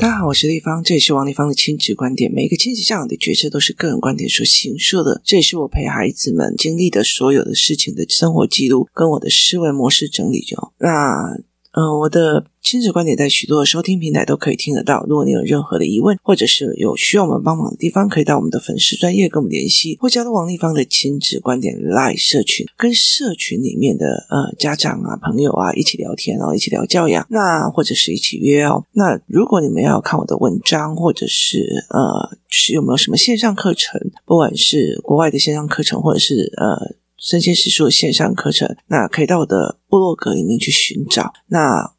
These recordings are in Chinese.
大家好，我是丽芳，这里是王丽芳的亲子观点。每一个亲子教养的决策都是个人观点所形设的，这也是我陪孩子们经历的所有的事情的生活记录，跟我的思维模式整理就。那。嗯、我的亲子观点在许多的收听平台都可以听得到。如果你有任何的疑问，或者是有需要我们帮忙的地方，可以到我们的粉丝专业跟我们联系，或加入王立芳的亲子观点 Live 社群，跟社群里面的呃家长啊、朋友啊一起聊天哦，一起聊教养，那或者是一起约哦。那如果你们要看我的文章，或者是呃，是有没有什么线上课程，不管是国外的线上课程，或者是呃。生鲜时书的线上课程，那可以到我的部落格里面去寻找。那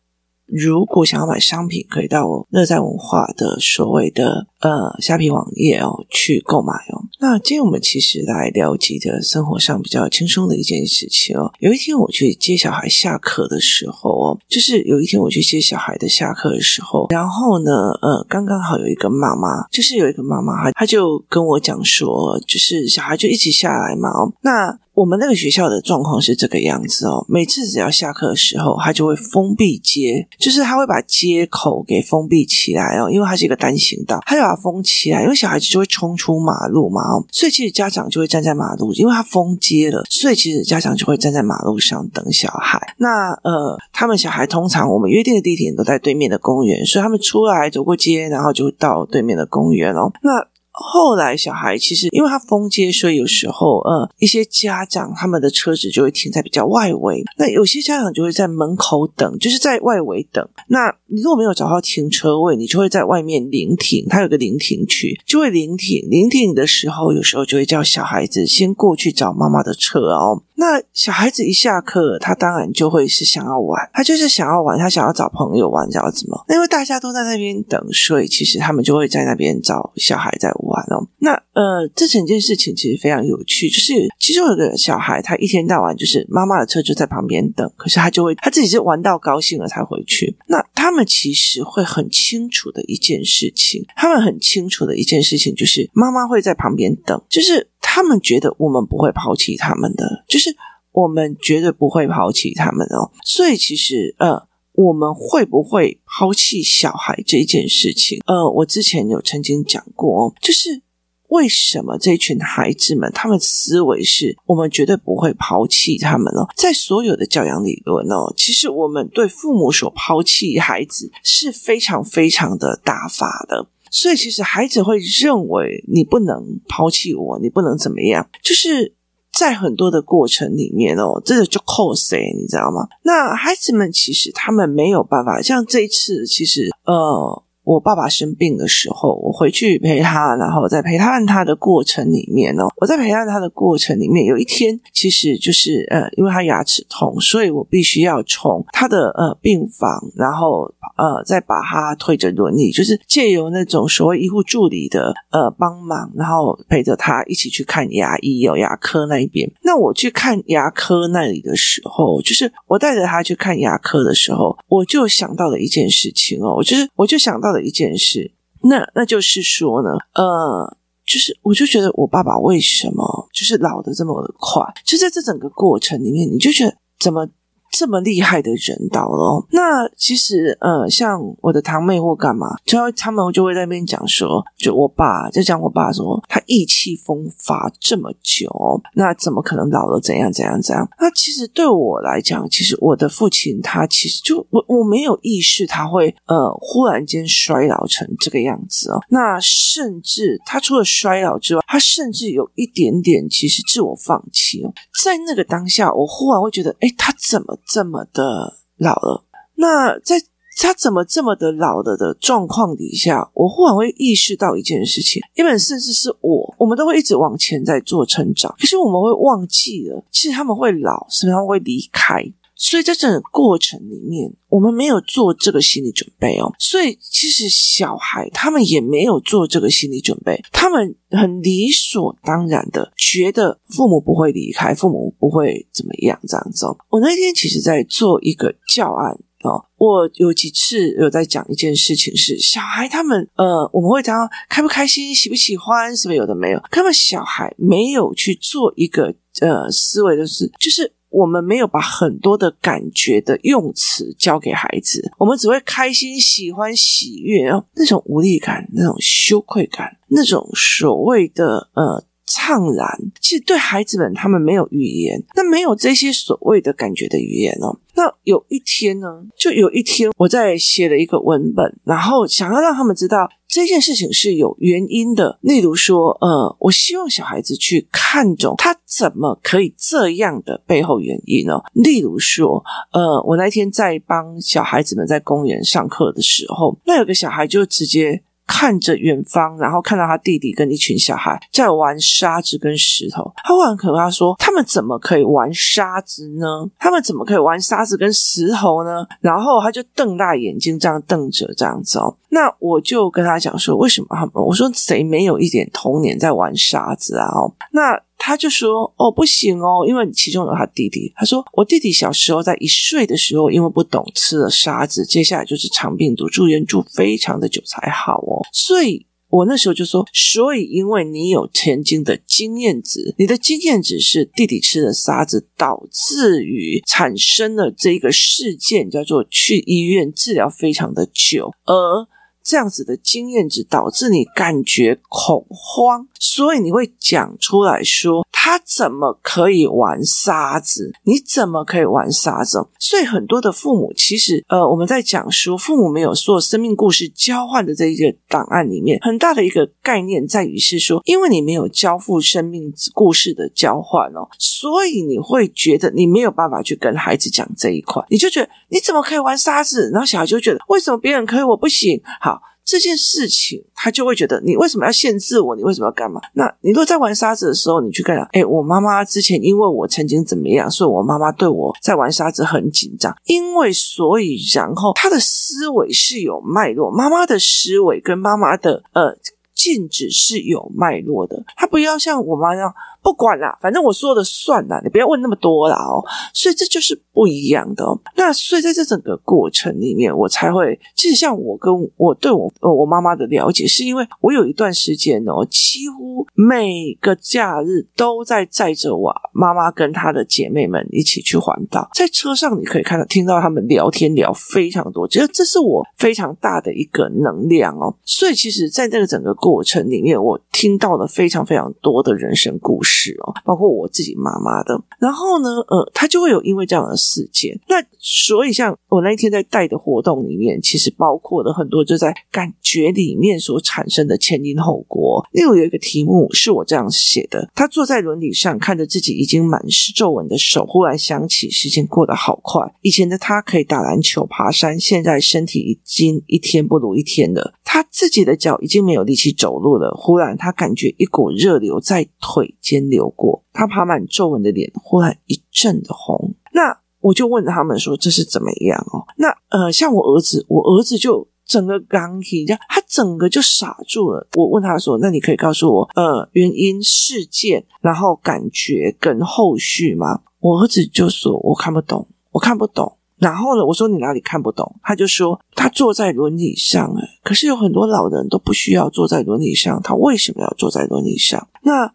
如果想要买商品，可以到我乐在文化的所谓的呃虾皮网页哦去购买哦。那今天我们其实来聊几个生活上比较轻松的一件事情哦。有一天我去接小孩下课的时候哦，就是有一天我去接小孩的下课的时候，然后呢，呃，刚刚好有一个妈妈，就是有一个妈妈，她她就跟我讲说，就是小孩就一起下来嘛哦，那。我们那个学校的状况是这个样子哦，每次只要下课的时候，他就会封闭街，就是他会把街口给封闭起来哦，因为它是一个单行道，他就把封起来，因为小孩子就会冲出马路嘛，所以其实家长就会站在马路，因为他封街了，所以其实家长就会站在马路上等小孩。那呃，他们小孩通常我们约定的地点都在对面的公园，所以他们出来走过街，然后就到对面的公园哦。那后来小孩其实因为他封街，所以有时候呃一些家长他们的车子就会停在比较外围，那有些家长就会在门口等，就是在外围等。那你如果没有找到停车位，你就会在外面临停，他有个临停区，就会临停。临停的时候，有时候就会叫小孩子先过去找妈妈的车哦。那小孩子一下课，他当然就会是想要玩，他就是想要玩，他想要找朋友玩，想要怎么？因为大家都在那边等，所以其实他们就会在那边找小孩在玩哦。那呃，这整件事情其实非常有趣，就是其中有个小孩，他一天到晚就是妈妈的车就在旁边等，可是他就会他自己是玩到高兴了才回去。那他们其实会很清楚的一件事情，他们很清楚的一件事情就是妈妈会在旁边等，就是。他们觉得我们不会抛弃他们的，就是我们绝对不会抛弃他们哦。所以其实，呃，我们会不会抛弃小孩这件事情？呃，我之前有曾经讲过哦，就是为什么这群孩子们他们思维是我们绝对不会抛弃他们哦。在所有的教养理论哦，其实我们对父母所抛弃孩子是非常非常的大法的。所以，其实孩子会认为你不能抛弃我，你不能怎么样，就是在很多的过程里面哦，这个就扣谁，你知道吗？那孩子们其实他们没有办法，像这一次，其实呃。我爸爸生病的时候，我回去陪他，然后在陪伴他的过程里面哦，我在陪伴他的过程里面，有一天其实就是呃，因为他牙齿痛，所以我必须要从他的呃病房，然后呃再把他推着轮椅，就是借由那种所谓医护助理的呃帮忙，然后陪着他一起去看牙医，有牙科那一边。那我去看牙科那里的时候，就是我带着他去看牙科的时候，我就想到了一件事情哦，我就是我就想到。的一件事，那那就是说呢，呃，就是我就觉得我爸爸为什么就是老的这么快，就在这整个过程里面，你就觉得怎么？这么厉害的人到了，那其实呃，像我的堂妹或干嘛，就要他们就会在那边讲说，就我爸就讲我爸说他意气风发这么久，那怎么可能老了怎样怎样怎样？那其实对我来讲，其实我的父亲他其实就我我没有意识他会呃忽然间衰老成这个样子哦。那甚至他除了衰老之外，他甚至有一点点其实自我放弃哦。在那个当下，我忽然会觉得，哎，他怎么？这么的老了，那在他怎么这么的老了的状况底下，我忽然会意识到一件事情，因为甚至是我，我们都会一直往前在做成长，可是我们会忘记了，其实他们会老，是不是他们会离开？所以在整个过程里面，我们没有做这个心理准备哦。所以其实小孩他们也没有做这个心理准备，他们很理所当然的觉得父母不会离开，父母不会怎么样这样子哦。我那天其实在做一个教案哦，我有几次有在讲一件事情是小孩他们呃，我们会讲开不开心、喜不喜欢，是不是有的没有？他们小孩没有去做一个呃思维的事，就是。我们没有把很多的感觉的用词教给孩子，我们只会开心、喜欢、喜悦哦，那种无力感、那种羞愧感、那种所谓的呃。怅然，其实对孩子们，他们没有语言，那没有这些所谓的感觉的语言哦。那有一天呢，就有一天，我在写了一个文本，然后想要让他们知道这件事情是有原因的。例如说，呃，我希望小孩子去看懂他怎么可以这样的背后原因哦。例如说，呃，我那天在帮小孩子们在公园上课的时候，那有个小孩就直接。看着远方，然后看到他弟弟跟一群小孩在玩沙子跟石头，他会很可怕说：“他们怎么可以玩沙子呢？他们怎么可以玩沙子跟石头呢？”然后他就瞪大眼睛，这样瞪着这样子哦。那我就跟他讲说：“为什么他们？我说谁没有一点童年在玩沙子啊？”哦，那。他就说：“哦，不行哦，因为其中有他弟弟。他说，我弟弟小时候在一岁的时候，因为不懂吃了沙子，接下来就是肠病毒，住院住非常的久才好哦。所以我那时候就说，所以因为你有曾经的经验值，你的经验值是弟弟吃了沙子，导致于产生了这个事件，叫做去医院治疗非常的久，而。”这样子的经验值导致你感觉恐慌，所以你会讲出来说。他怎么可以玩沙子？你怎么可以玩沙子？所以很多的父母其实，呃，我们在讲说父母没有做生命故事交换的这一个档案里面，很大的一个概念在于是说，因为你没有交付生命故事的交换哦，所以你会觉得你没有办法去跟孩子讲这一块，你就觉得你怎么可以玩沙子？然后小孩就觉得为什么别人可以我不行？好。这件事情，他就会觉得你为什么要限制我？你为什么要干嘛？那你如果在玩沙子的时候，你去干嘛？哎，我妈妈之前因为我曾经怎么样，所以我妈妈对我在玩沙子很紧张。因为所以，然后他的思维是有脉络，妈妈的思维跟妈妈的呃。禁止是有脉络的，他不要像我妈那样不管啦，反正我说的算啦，你不要问那么多啦哦。所以这就是不一样的哦。那所以在这整个过程里面，我才会其实像我跟我对我我妈妈的了解，是因为我有一段时间哦，几乎每个假日都在载着我妈妈跟她的姐妹们一起去环岛，在车上你可以看到听到他们聊天聊非常多，觉得这是我非常大的一个能量哦。所以其实，在这个整个过程里面，我听到了非常非常多的人生故事是哦，包括我自己妈妈的。然后呢，呃，他就会有因为这样的事件，那所以像我那一天在带的活动里面，其实包括了很多就在感觉里面所产生的前因后果。例如有一个题目是我这样写的：他坐在轮椅上，看着自己已经满是皱纹的手，忽然想起时间过得好快。以前的他可以打篮球、爬山，现在身体已经一天不如一天了。他自己的脚已经没有力气走路了。忽然，他感觉一股热流在腿间流过，他爬满皱纹的脸忽然一阵的红。那我就问他们说：“这是怎么样哦？”那呃，像我儿子，我儿子就整个刚体，这样他整个就傻住了。我问他说：“那你可以告诉我呃原因、事件，然后感觉跟后续吗？”我儿子就说：“我看不懂，我看不懂。”然后呢，我说你哪里看不懂？他就说他坐在轮椅上，可是有很多老人都不需要坐在轮椅上，他为什么要坐在轮椅上？那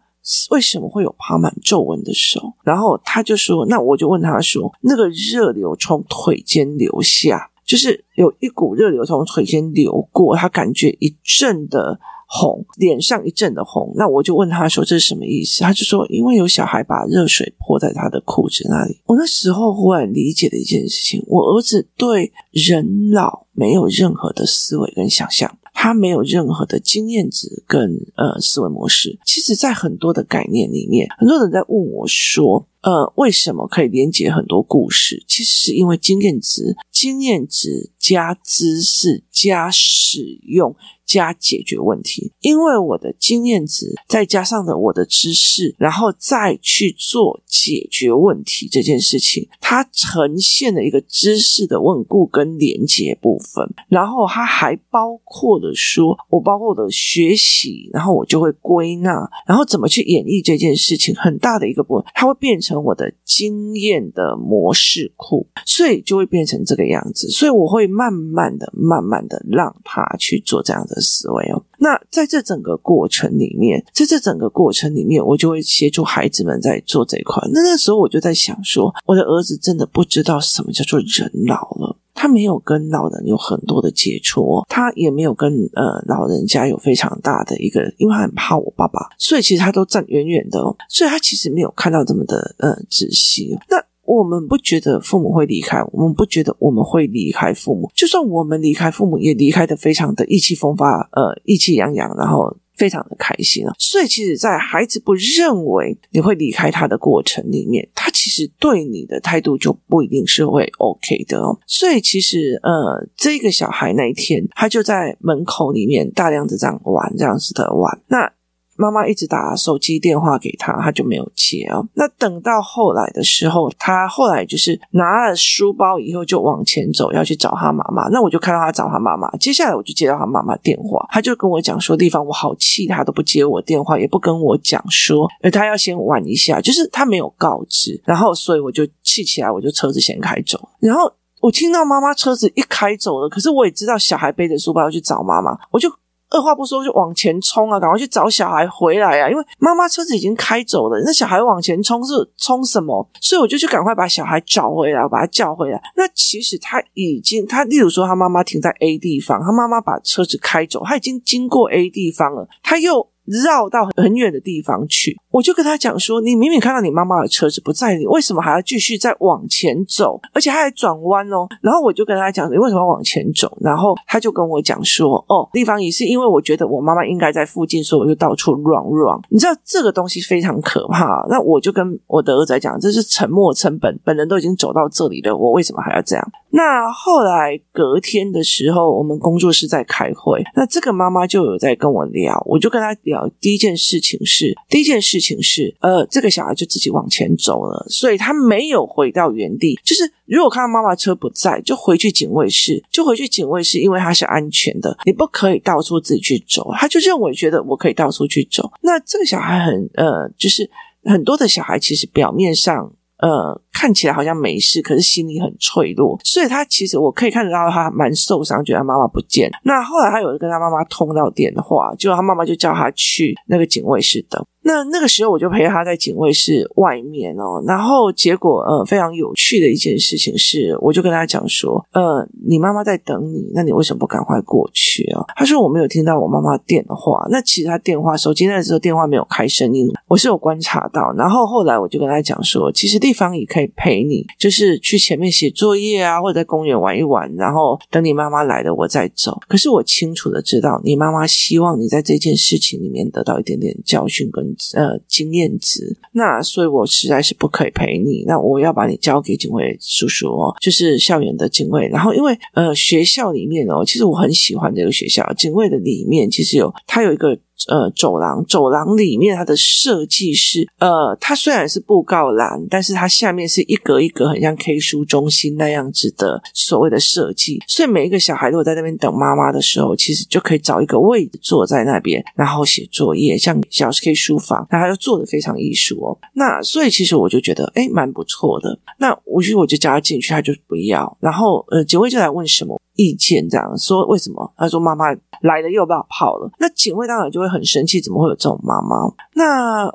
为什么会有爬满皱纹的手？然后他就说，那我就问他说，那个热流从腿间流下，就是有一股热流从腿间流过，他感觉一阵的。红，脸上一阵的红，那我就问他说，这是什么意思？他就说，因为有小孩把热水泼在他的裤子那里。我那时候忽然理解了一件事情，我儿子对人老没有任何的思维跟想象，他没有任何的经验值跟呃思维模式。其实，在很多的概念里面，很多人在问我说，呃，为什么可以连接很多故事？其实是因为经验值，经验值加知识加使用。加解决问题，因为我的经验值再加上了我的知识，然后再去做解决问题这件事情，它呈现了一个知识的稳固跟连接部分。然后它还包括了说，我包括我的学习，然后我就会归纳，然后怎么去演绎这件事情，很大的一个部分，它会变成我的经验的模式库，所以就会变成这个样子。所以我会慢慢的、慢慢的让他去做这样的思维哦。那在这整个过程里面，在这整个过程里面，我就会协助孩子们在做这一块。那那时候我就在想说，我的儿子真的不知道什么叫做人老了。他没有跟老人有很多的接触，他也没有跟呃老人家有非常大的一个，因为他很怕我爸爸，所以其实他都站远远的，所以他其实没有看到这么的呃仔细。那我们不觉得父母会离开，我们不觉得我们会离开父母，就算我们离开父母，也离开得非常的意气风发，呃，意气洋洋，然后。非常的开心啊！所以，其实，在孩子不认为你会离开他的过程里面，他其实对你的态度就不一定是会 OK 的哦。所以，其实，呃，这个小孩那一天，他就在门口里面大量的这样玩，这样子的玩。那。妈妈一直打手机电话给他，他就没有接啊。那等到后来的时候，他后来就是拿了书包以后就往前走，要去找他妈妈。那我就看到他找他妈妈。接下来我就接到他妈妈电话，他就跟我讲说：“地方我好气，他都不接我电话，也不跟我讲说，而，他要先玩一下，就是他没有告知。然后，所以我就气起来，我就车子先开走。然后我听到妈妈车子一开走了，可是我也知道小孩背着书包要去找妈妈，我就。二话不说就往前冲啊！赶快去找小孩回来啊！因为妈妈车子已经开走了，那小孩往前冲是冲什么？所以我就去赶快把小孩找回来，把他叫回来。那其实他已经，他例如说他妈妈停在 A 地方，他妈妈把车子开走，他已经经过 A 地方了，他又。绕到很远的地方去，我就跟他讲说：“你明明看到你妈妈的车子不在，你为什么还要继续再往前走？而且他还转弯哦。”然后我就跟他讲：“你为什么要往前走？”然后他就跟我讲说：“哦，地方也是因为我觉得我妈妈应该在附近，所以我就到处 run run。你知道这个东西非常可怕。那我就跟我的儿子讲：“这是沉没成本，本人都已经走到这里了，我为什么还要这样？”那后来隔天的时候，我们工作室在开会，那这个妈妈就有在跟我聊，我就跟他聊。第一件事情是，第一件事情是，呃，这个小孩就自己往前走了，所以他没有回到原地。就是如果看到妈妈车不在，就回去警卫室，就回去警卫室，因为他是安全的，你不可以到处自己去走。他就认为觉得我可以到处去走。那这个小孩很，呃，就是很多的小孩其实表面上。呃，看起来好像没事，可是心里很脆弱，所以他其实我可以看得到他蛮受伤，觉得他妈妈不见。那后来他有跟他妈妈通到电话，就他妈妈就叫他去那个警卫室等。那那个时候我就陪他在警卫室外面哦，然后结果呃非常有趣的一件事情是，我就跟他讲说，呃，你妈妈在等你，那你为什么不赶快过去啊？他说我没有听到我妈妈电话，那其实他电话手机那时候电话没有开声音，我是有观察到。然后后来我就跟他讲说，其实地方也可以陪你，就是去前面写作业啊，或者在公园玩一玩，然后等你妈妈来了我再走。可是我清楚的知道，你妈妈希望你在这件事情里面得到一点点教训跟。呃，经验值，那所以我实在是不可以陪你，那我要把你交给警卫叔叔哦，就是校园的警卫。然后因为呃学校里面哦，其实我很喜欢这个学校，警卫的里面其实有它有一个。呃，走廊，走廊里面它的设计是，呃，它虽然是布告栏，但是它下面是一格一格，很像 K 书中心那样子的所谓的设计。所以每一个小孩如果在那边等妈妈的时候，其实就可以找一个位置坐在那边，然后写作业，像小 K 书房，那他就做的非常艺术哦。那所以其实我就觉得，诶，蛮不错的。那我去我就叫他进去，他就不要。然后呃，警卫就来问什么意见，这样说为什么？他说妈妈来了又不要跑了。那警卫当然就会很。很生气，怎么会有这种妈妈？那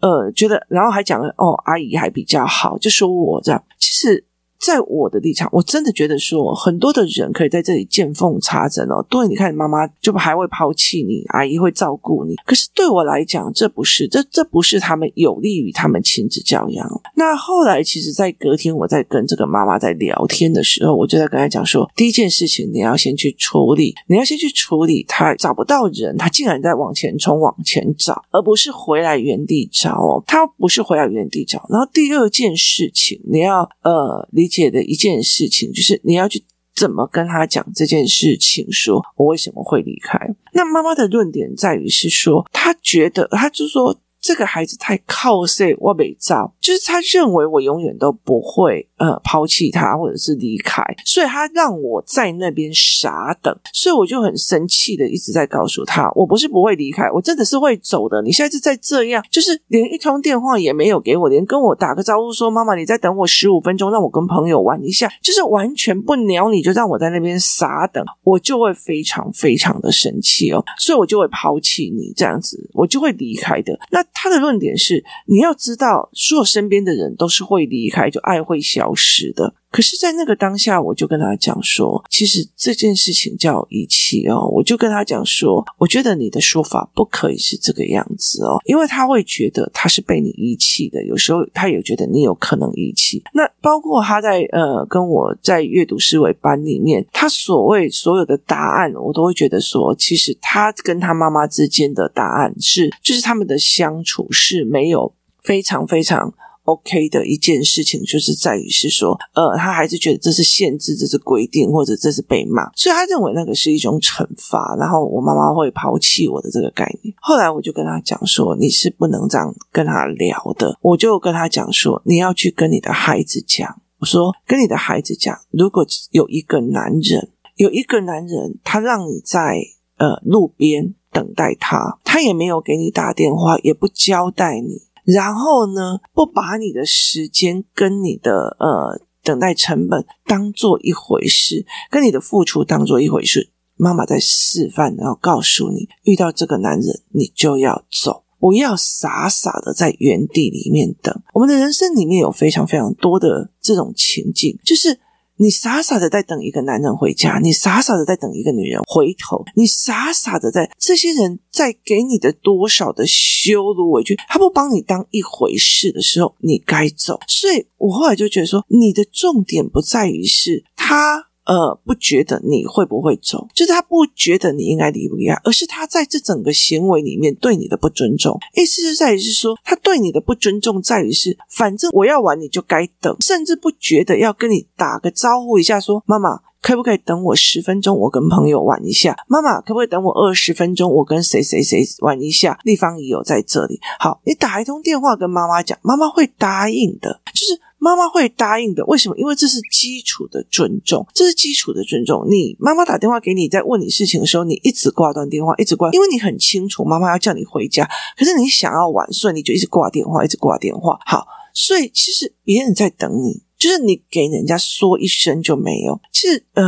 呃，觉得，然后还讲了哦，阿姨还比较好，就说我这样，其实。在我的立场，我真的觉得说，很多的人可以在这里见缝插针哦。对，你看，妈妈就还会抛弃你，阿姨会照顾你。可是对我来讲，这不是，这这不是他们有利于他们亲子教养。那后来，其实，在隔天我在跟这个妈妈在聊天的时候，我就在跟她讲说，第一件事情你要先去处理，你要先去处理他找不到人，他竟然在往前冲、往前找，而不是回来原地找哦。他不是回来原地找。然后第二件事情，你要呃理解。的一件事情，就是你要去怎么跟他讲这件事情，说我为什么会离开。那妈妈的论点在于是说，她觉得，她就说这个孩子太靠谁，我没招，就是他认为我永远都不会。呃抛弃他或者是离开，所以他让我在那边傻等，所以我就很生气的一直在告诉他，我不是不会离开，我真的是会走的。你现在是在这样，就是连一通电话也没有给我，连跟我打个招呼说妈妈你再等我十五分钟，让我跟朋友玩一下，就是完全不鸟你，就让我在那边傻等，我就会非常非常的生气哦，所以我就会抛弃你这样子，我就会离开的。那他的论点是，你要知道，所有身边的人都是会离开，就爱会消失的。可是，在那个当下，我就跟他讲说，其实这件事情叫遗弃哦。我就跟他讲说，我觉得你的说法不可以是这个样子哦，因为他会觉得他是被你遗弃的。有时候，他也觉得你有可能遗弃。那包括他在呃跟我在阅读思维班里面，他所谓所有的答案，我都会觉得说，其实他跟他妈妈之间的答案是，就是他们的相处是没有非常非常。OK 的一件事情，就是在于是说，呃，他还是觉得这是限制，这是规定，或者这是被骂，所以他认为那个是一种惩罚。然后我妈妈会抛弃我的这个概念。后来我就跟他讲说，你是不能这样跟他聊的。我就跟他讲说，你要去跟你的孩子讲，我说跟你的孩子讲，如果有一个男人，有一个男人，他让你在呃路边等待他，他也没有给你打电话，也不交代你。然后呢，不把你的时间跟你的呃等待成本当做一回事，跟你的付出当做一回事。妈妈在示范，然后告诉你，遇到这个男人，你就要走，不要傻傻的在原地里面等。我们的人生里面有非常非常多的这种情境，就是。你傻傻的在等一个男人回家，你傻傻的在等一个女人回头，你傻傻的在这些人在给你的多少的羞辱委屈，他不帮你当一回事的时候，你该走。所以我后来就觉得说，你的重点不在于是他。呃，不觉得你会不会走，就是他不觉得你应该离不开，而是他在这整个行为里面对你的不尊重。意思是在于是说，他对你的不尊重在于是，反正我要玩你就该等，甚至不觉得要跟你打个招呼一下，说妈妈可不可以等我十分钟，我跟朋友玩一下？妈妈可不可以等我二十分钟，我跟谁谁谁玩一下？立方已有在这里，好，你打一通电话跟妈妈讲，妈妈会答应的，就是。妈妈会答应的，为什么？因为这是基础的尊重，这是基础的尊重。你妈妈打电话给你，在问你事情的时候，你一直挂断电话，一直挂，因为你很清楚妈妈要叫你回家，可是你想要玩，所以你就一直挂电话，一直挂电话。好，所以其实别人在等你，就是你给人家说一声就没有。其实，呃。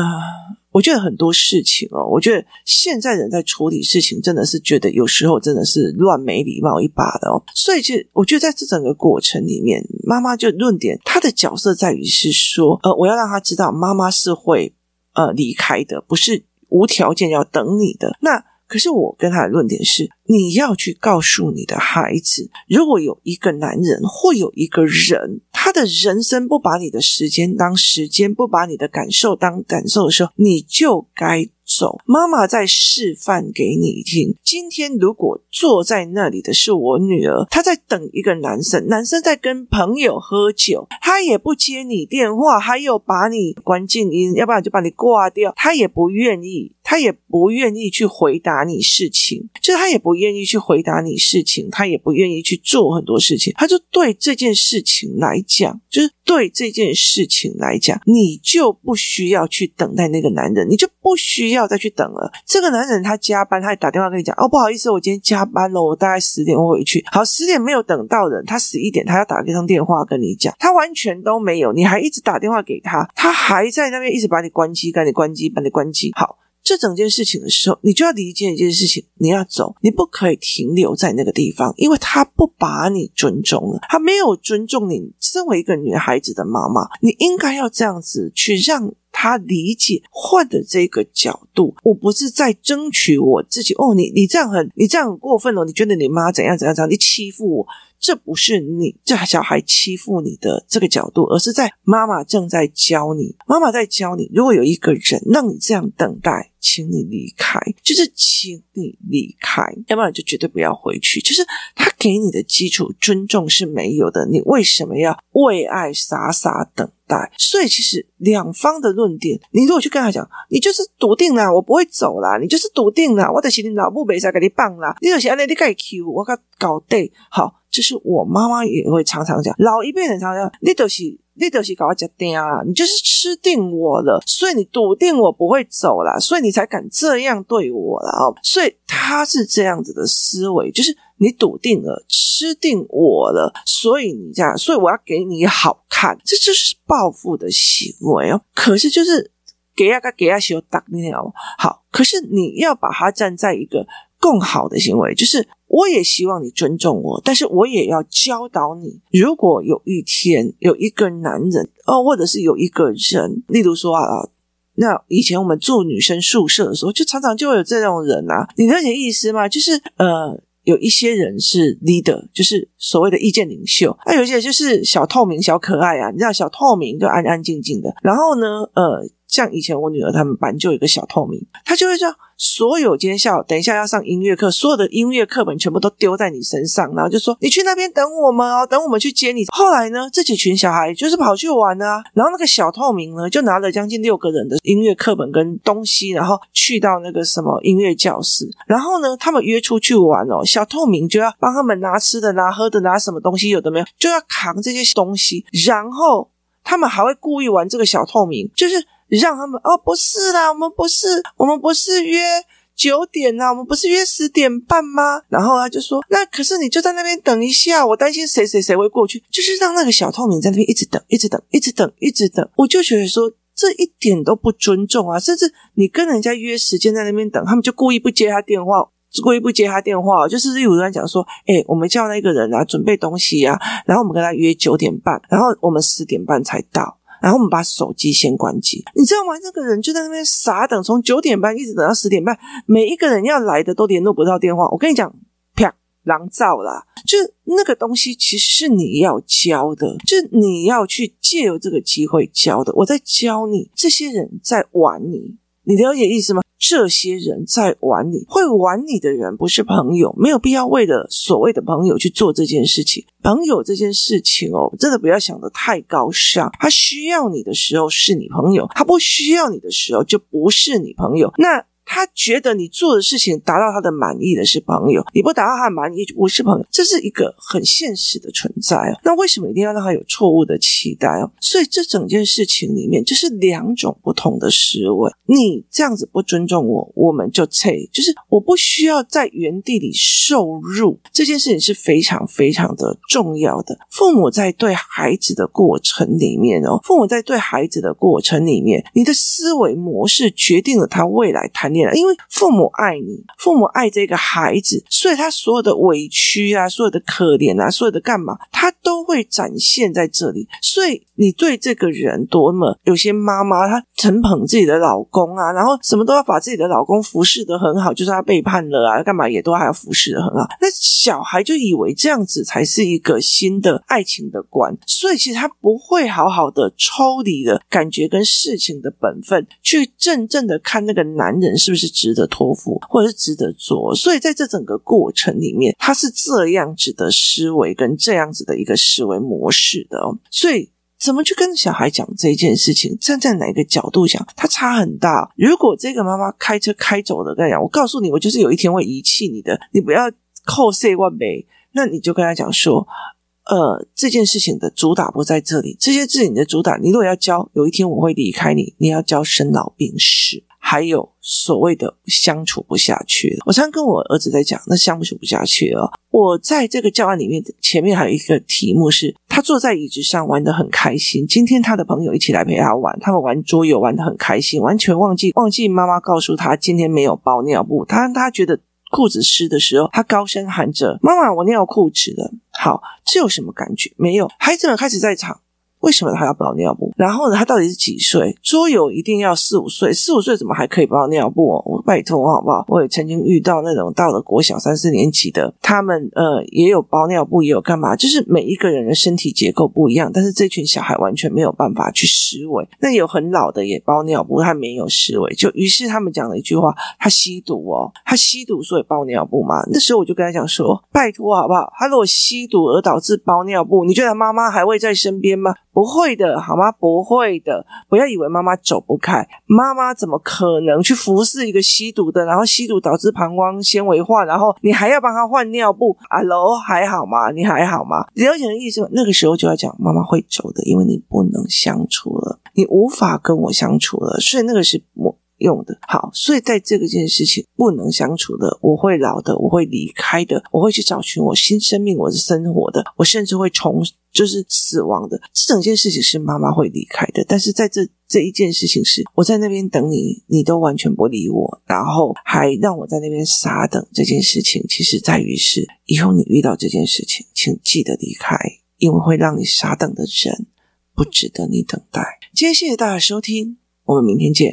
我觉得很多事情哦，我觉得现在人在处理事情，真的是觉得有时候真的是乱没礼貌一把的哦。所以，其实我觉得在这整个过程里面，妈妈就论点，她的角色在于是说，呃，我要让她知道，妈妈是会呃离开的，不是无条件要等你的。那可是我跟他的论点是，你要去告诉你的孩子，如果有一个男人或有一个人。他的人生不把你的时间当时间，不把你的感受当感受的时候，你就该走。妈妈在示范给你听。今天如果坐在那里的是我女儿，她在等一个男生，男生在跟朋友喝酒，他也不接你电话，还有把你关静音，要不然就把你挂掉，他也不愿意，他也不愿意去回答你事情，就是他也不愿意去回答你事情，他也不愿意去做很多事情，他就对这件事情来讲。讲就是对这件事情来讲，你就不需要去等待那个男人，你就不需要要再去等了。这个男人他加班，他也打电话跟你讲：“哦，不好意思，我今天加班了，我大概十点会回去。”好，十点没有等到人，他十一点他要打一通电话跟你讲，他完全都没有，你还一直打电话给他，他还在那边一直把你关机，把你关机，把你关机。好。这整件事情的时候，你就要理解一件事情：你要走，你不可以停留在那个地方，因为他不把你尊重了，他没有尊重你。身为一个女孩子的妈妈，你应该要这样子去让他理解，换的这个角度。我不是在争取我自己哦，你你这样很，你这样很过分哦，你觉得你妈怎样怎样怎样，你欺负我。这不是你这小孩欺负你的这个角度，而是在妈妈正在教你，妈妈在教你。如果有一个人让你这样等待，请你离开，就是请你离开，要不然就绝对不要回去。就是他给你的基础尊重是没有的，你为什么要为爱傻傻等待？所以其实两方的论点，你如果去跟他讲，你就是笃定啦，我不会走啦，你就是笃定啦，我的心里老母没在给你棒啦，你就是安尼你该 Q 我搞搞对好。就是我妈妈也会常常讲，老一辈人常常讲，你都是你都是搞我假定啊，你就是吃定我了，所以你笃定我不会走了，所以你才敢这样对我了哦。所以他是这样子的思维，就是你笃定了，吃定我了，所以你这样，所以我要给你好看，这就是报复的行为哦。可是就是给啊个给啊修打你了，好，可是你要把它站在一个更好的行为，就是。我也希望你尊重我，但是我也要教导你。如果有一天有一个男人哦，或者是有一个人，例如说啊，那以前我们住女生宿舍的时候，就常常就会有这种人啊，你了解意思吗？就是呃，有一些人是 leader，就是所谓的意见领袖，那有一些就是小透明、小可爱啊，你知道小透明就安安静静的，然后呢，呃。像以前我女儿他们班就有一个小透明，他就会说所有今天下午等一下要上音乐课，所有的音乐课本全部都丢在你身上，然后就说你去那边等我们哦，等我们去接你。后来呢，这几群小孩就是跑去玩啊，然后那个小透明呢就拿了将近六个人的音乐课本跟东西，然后去到那个什么音乐教室，然后呢他们约出去玩哦，小透明就要帮他们拿吃的、拿喝的、拿什么东西，有的没有就要扛这些东西，然后他们还会故意玩这个小透明，就是。让他们哦，不是啦，我们不是，我们不是约九点啦，我们不是约十点半吗？然后他就说，那可是你就在那边等一下，我担心谁谁谁会过去，就是让那个小透明在那边一直等，一直等，一直等，一直等。我就觉得说，这一点都不尊重啊！甚至你跟人家约时间在那边等，他们就故意不接他电话，故意不接他电话，就是例如人讲说，哎，我们叫那个人啊，准备东西啊，然后我们跟他约九点半，然后我们十点半才到。然后我们把手机先关机，你知道吗？那个人就在那边傻等，从九点半一直等到十点半，每一个人要来的都联络不到电话。我跟你讲，啪，狼照啦，就那个东西其实是你要教的，就你要去借由这个机会教的。我在教你，这些人在玩你。你了解意思吗？这些人在玩你，会玩你的人不是朋友，没有必要为了所谓的朋友去做这件事情。朋友这件事情哦，真的不要想的太高尚。他需要你的时候是你朋友，他不需要你的时候就不是你朋友。那。他觉得你做的事情达到他的满意的是朋友，你不达到他的满意就不是朋友，这是一个很现实的存在哦。那为什么一定要让他有错误的期待哦？所以这整件事情里面就是两种不同的思维。你这样子不尊重我，我们就撤，就是我不需要在原地里受辱。这件事情是非常非常的重要的。父母在对孩子的过程里面哦，父母在对孩子的过程里面，你的思维模式决定了他未来谈。因为父母爱你，父母爱这个孩子，所以他所有的委屈啊，所有的可怜啊，所有的干嘛，他都会展现在这里。所以你对这个人多么，有些妈妈她承捧自己的老公啊，然后什么都要把自己的老公服侍的很好，就算他背叛了啊，干嘛也都还要服侍的很好。那小孩就以为这样子才是一个新的爱情的观，所以其实他不会好好的抽离的感觉跟事情的本分，去真正的看那个男人。是不是值得托付，或者是值得做？所以在这整个过程里面，他是这样子的思维跟这样子的一个思维模式的哦。所以怎么去跟小孩讲这件事情？站在哪个角度讲，他差很大。如果这个妈妈开车开走了，跟他讲，我告诉你，我就是有一天会遗弃你的，你不要扣 C 万倍。那你就跟他讲说，呃，这件事情的主打不在这里，这些事情的主打，你如果要教，有一天我会离开你，你要教生老病死。还有所谓的相处不下去了，我常常跟我儿子在讲，那相处不下去了。我在这个教案里面，前面还有一个题目是，他坐在椅子上玩得很开心。今天他的朋友一起来陪他玩，他们玩桌游玩得很开心，完全忘记忘记妈妈告诉他今天没有包尿布。他他觉得裤子湿的时候，他高声喊着：“妈妈，我尿裤子了。”好，这有什么感觉？没有。孩子们开始在场。为什么他要包尿布？然后呢，他到底是几岁？桌游一定要四五岁，四五岁怎么还可以包尿布哦？我拜托好不好？我也曾经遇到那种到了国小三四年级的，他们呃也有包尿布，也有干嘛？就是每一个人的身体结构不一样，但是这群小孩完全没有办法去思维。那有很老的也包尿布，他没有思维，就于是他们讲了一句话：他吸毒哦，他吸毒所以包尿布嘛。那时候我就跟他讲说：拜托好不好？他如果吸毒而导致包尿布，你觉得他妈妈还会在身边吗？不会的，好吗？不会的，不要以为妈妈走不开，妈妈怎么可能去服侍一个吸毒的，然后吸毒导致膀胱纤维化，然后你还要帮他换尿布？啊喽，还好吗？你还好吗？了解的意思，那个时候就要讲妈妈会走的，因为你不能相处了，你无法跟我相处了，所以那个是我。用的好，所以在这个件事情不能相处的，我会老的，我会离开的，我会去找寻我新生命，我是生活的，我甚至会从就是死亡的。这整件事情是妈妈会离开的，但是在这这一件事情是我在那边等你，你都完全不理我，然后还让我在那边傻等。这件事情其实在于是以后你遇到这件事情，请记得离开，因为会让你傻等的人不值得你等待。今天谢谢大家收听。我们明天见。